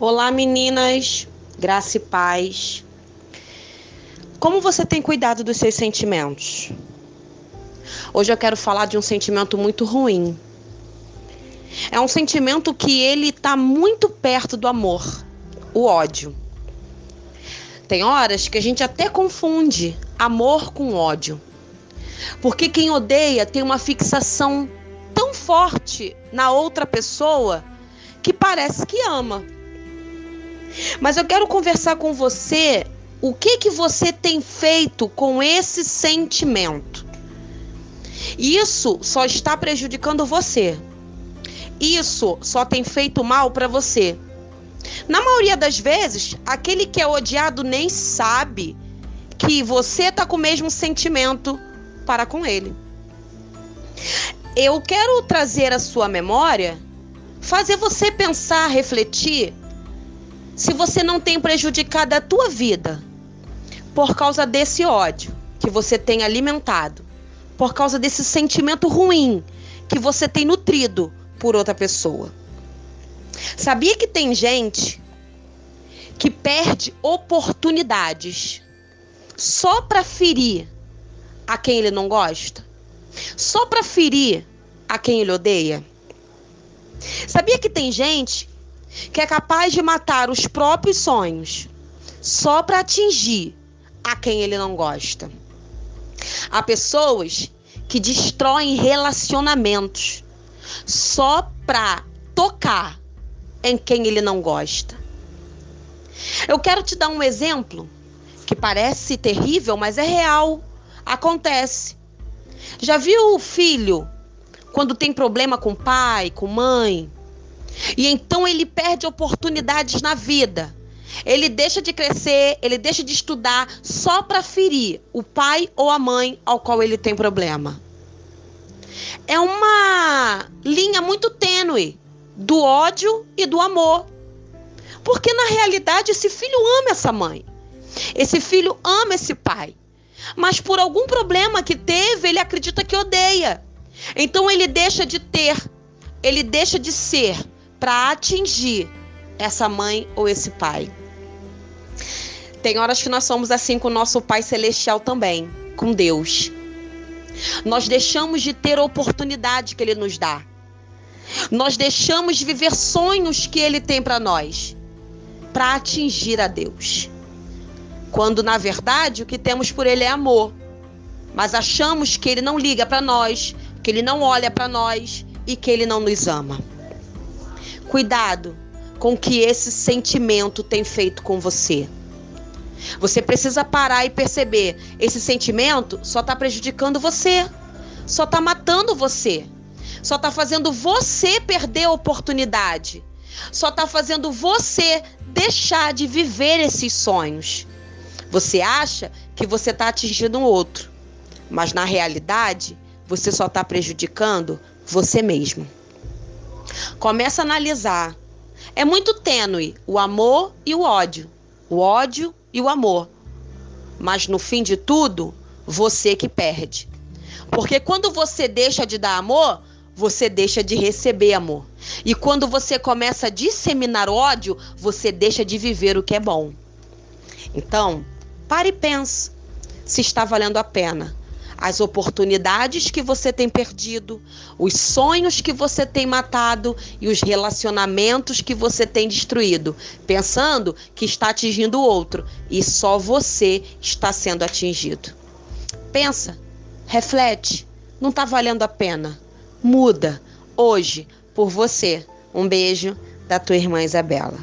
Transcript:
Olá, meninas, graça e paz. Como você tem cuidado dos seus sentimentos? Hoje eu quero falar de um sentimento muito ruim. É um sentimento que ele está muito perto do amor, o ódio. Tem horas que a gente até confunde amor com ódio. Porque quem odeia tem uma fixação tão forte na outra pessoa que parece que ama. Mas eu quero conversar com você o que que você tem feito com esse sentimento. Isso só está prejudicando você. Isso só tem feito mal para você. Na maioria das vezes, aquele que é odiado nem sabe que você tá com o mesmo sentimento para com ele. Eu quero trazer a sua memória, fazer você pensar, refletir se você não tem prejudicado a tua vida por causa desse ódio que você tem alimentado, por causa desse sentimento ruim que você tem nutrido por outra pessoa. Sabia que tem gente que perde oportunidades só para ferir a quem ele não gosta? Só para ferir a quem ele odeia? Sabia que tem gente que é capaz de matar os próprios sonhos só para atingir a quem ele não gosta? Há pessoas que destroem relacionamentos só para tocar em quem ele não gosta. Eu quero te dar um exemplo que parece terrível, mas é real. Acontece. Já viu o filho quando tem problema com pai, com mãe? E então ele perde oportunidades na vida. Ele deixa de crescer, ele deixa de estudar só para ferir o pai ou a mãe ao qual ele tem problema. É uma linha muito tênue do ódio e do amor. Porque na realidade esse filho ama essa mãe. Esse filho ama esse pai. Mas por algum problema que teve, ele acredita que odeia. Então ele deixa de ter, ele deixa de ser para atingir essa mãe ou esse pai. Tem horas que nós somos assim com o nosso Pai Celestial também, com Deus. Nós deixamos de ter a oportunidade que Ele nos dá. Nós deixamos de viver sonhos que Ele tem para nós, para atingir a Deus. Quando na verdade o que temos por Ele é amor, mas achamos que Ele não liga para nós, que Ele não olha para nós e que Ele não nos ama. Cuidado com o que esse sentimento tem feito com você. Você precisa parar e perceber: esse sentimento só está prejudicando você, só está matando você, só está fazendo você perder a oportunidade, só está fazendo você deixar de viver esses sonhos. Você acha que você está atingindo um outro, mas na realidade você só está prejudicando você mesmo. Começa a analisar. É muito tênue o amor e o ódio, o ódio e o amor. Mas no fim de tudo, você que perde. Porque quando você deixa de dar amor, você deixa de receber amor. E quando você começa a disseminar ódio, você deixa de viver o que é bom. Então, pare e pense se está valendo a pena as oportunidades que você tem perdido, os sonhos que você tem matado e os relacionamentos que você tem destruído, pensando que está atingindo o outro e só você está sendo atingido. Pensa, reflete, não está valendo a pena. Muda hoje por você. Um beijo da tua irmã Isabela.